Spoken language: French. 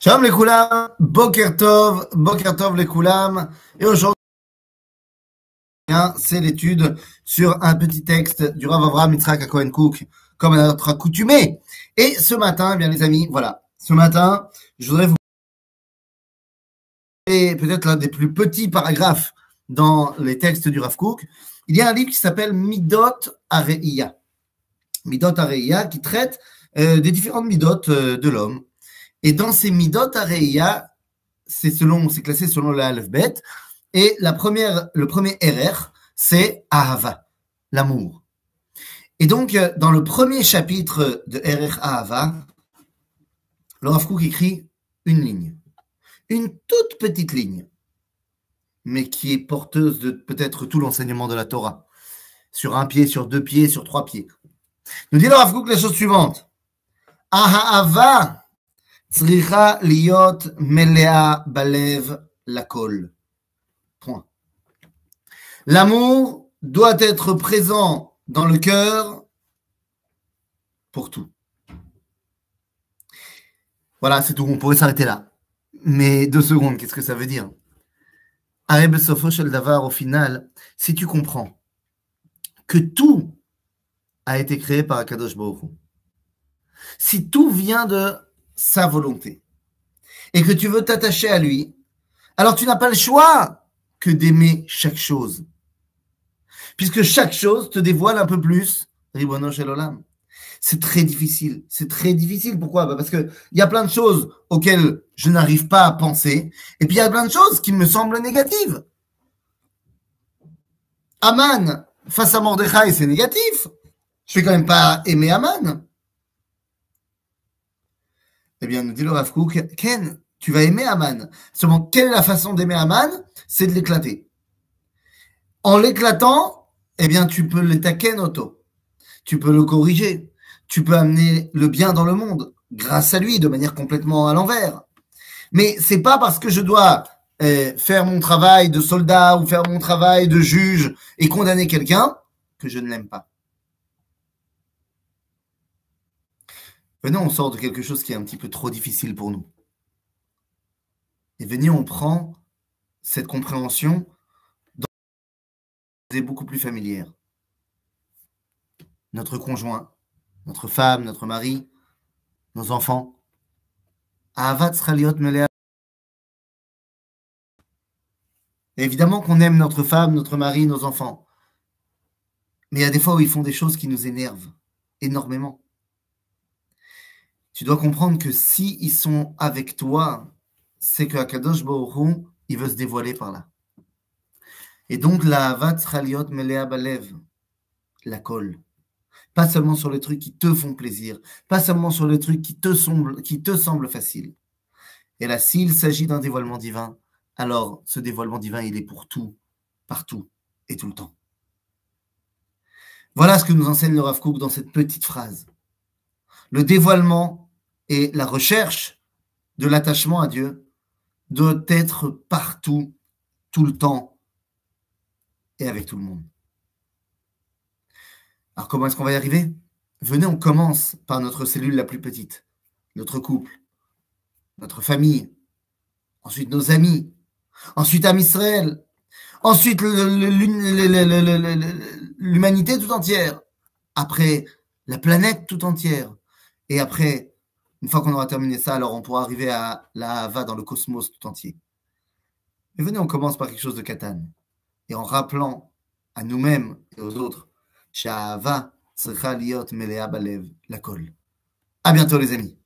Shalom les Koulam, Boker Tov, Boker Tov les Koulam. Et aujourd'hui, c'est l'étude sur un petit texte du Rav Avraham Yitzhak Cohen Cook, comme à notre accoutumé. Et ce matin, eh bien les amis, voilà. Ce matin, je voudrais vous et peut-être l'un des plus petits paragraphes dans les textes du Rav Cook. Il y a un livre qui s'appelle Midot Areiya. Midot Areiya qui traite euh, des différentes midot euh, de l'homme. Et dans ces midot areia, c'est selon, c'est classé selon la alphabet. Et la première, le premier RR, c'est Ahava, l'amour. Et donc, euh, dans le premier chapitre de RR Ahava, le Rav écrit une ligne. Une toute petite ligne, mais qui est porteuse de peut-être tout l'enseignement de la Torah. Sur un pied, sur deux pieds, sur trois pieds. Nous dit le Rav la chose suivante. Ahava Tzricha liot melea balev lakol. Point. L'amour doit être présent dans le cœur pour tout. Voilà, c'est tout. On pourrait s'arrêter là. Mais deux secondes, qu'est-ce que ça veut dire? Areb Shel Davar, au final, si tu comprends que tout a été créé par Akadosh Baruch si tout vient de sa volonté et que tu veux t'attacher à lui, alors tu n'as pas le choix que d'aimer chaque chose. Puisque chaque chose te dévoile un peu plus. C'est très difficile. C'est très difficile. Pourquoi? Bah, Parce qu'il y a plein de choses auxquelles je n'arrive pas à penser. Et puis il y a plein de choses qui me semblent négatives. Aman, face à Mordechai, c'est négatif. Je vais quand même pas aimer Aman. Eh bien, nous dit le Rav Ken, tu vas aimer Aman. Seulement, quelle est la façon d'aimer Aman? C'est de l'éclater. En l'éclatant, eh bien, tu peux l'étaquer auto. Tu peux le corriger. Tu peux amener le bien dans le monde grâce à lui, de manière complètement à l'envers. Mais c'est pas parce que je dois eh, faire mon travail de soldat ou faire mon travail de juge et condamner quelqu'un que je ne l'aime pas. Venez, on sort de quelque chose qui est un petit peu trop difficile pour nous. Et venez, on prend cette compréhension dans est beaucoup plus familière. Notre conjoint, notre femme, notre mari, nos enfants. Évidemment qu'on aime notre femme, notre mari, nos enfants. Mais il y a des fois où ils font des choses qui nous énervent énormément tu dois comprendre que si ils sont avec toi, c'est que Akadosh Baruch il veut se dévoiler par là. Et donc la avat Chaliot Melea Balev, la colle. Pas seulement sur les trucs qui te font plaisir, pas seulement sur les trucs qui te semblent, qui te semblent faciles. Et là, s'il s'agit d'un dévoilement divin, alors ce dévoilement divin, il est pour tout, partout et tout le temps. Voilà ce que nous enseigne le Rav Kook dans cette petite phrase. Le dévoilement et la recherche de l'attachement à Dieu doit être partout, tout le temps et avec tout le monde. Alors comment est-ce qu'on va y arriver? Venez, on commence par notre cellule la plus petite, notre couple, notre famille, ensuite nos amis, ensuite Am Israël, ensuite l'humanité tout entière, après la planète tout entière, et après une fois qu'on aura terminé ça, alors on pourra arriver à la Hava dans le cosmos tout entier. Mais venez, on commence par quelque chose de katane. Et en rappelant à nous-mêmes et aux autres. À bientôt les amis.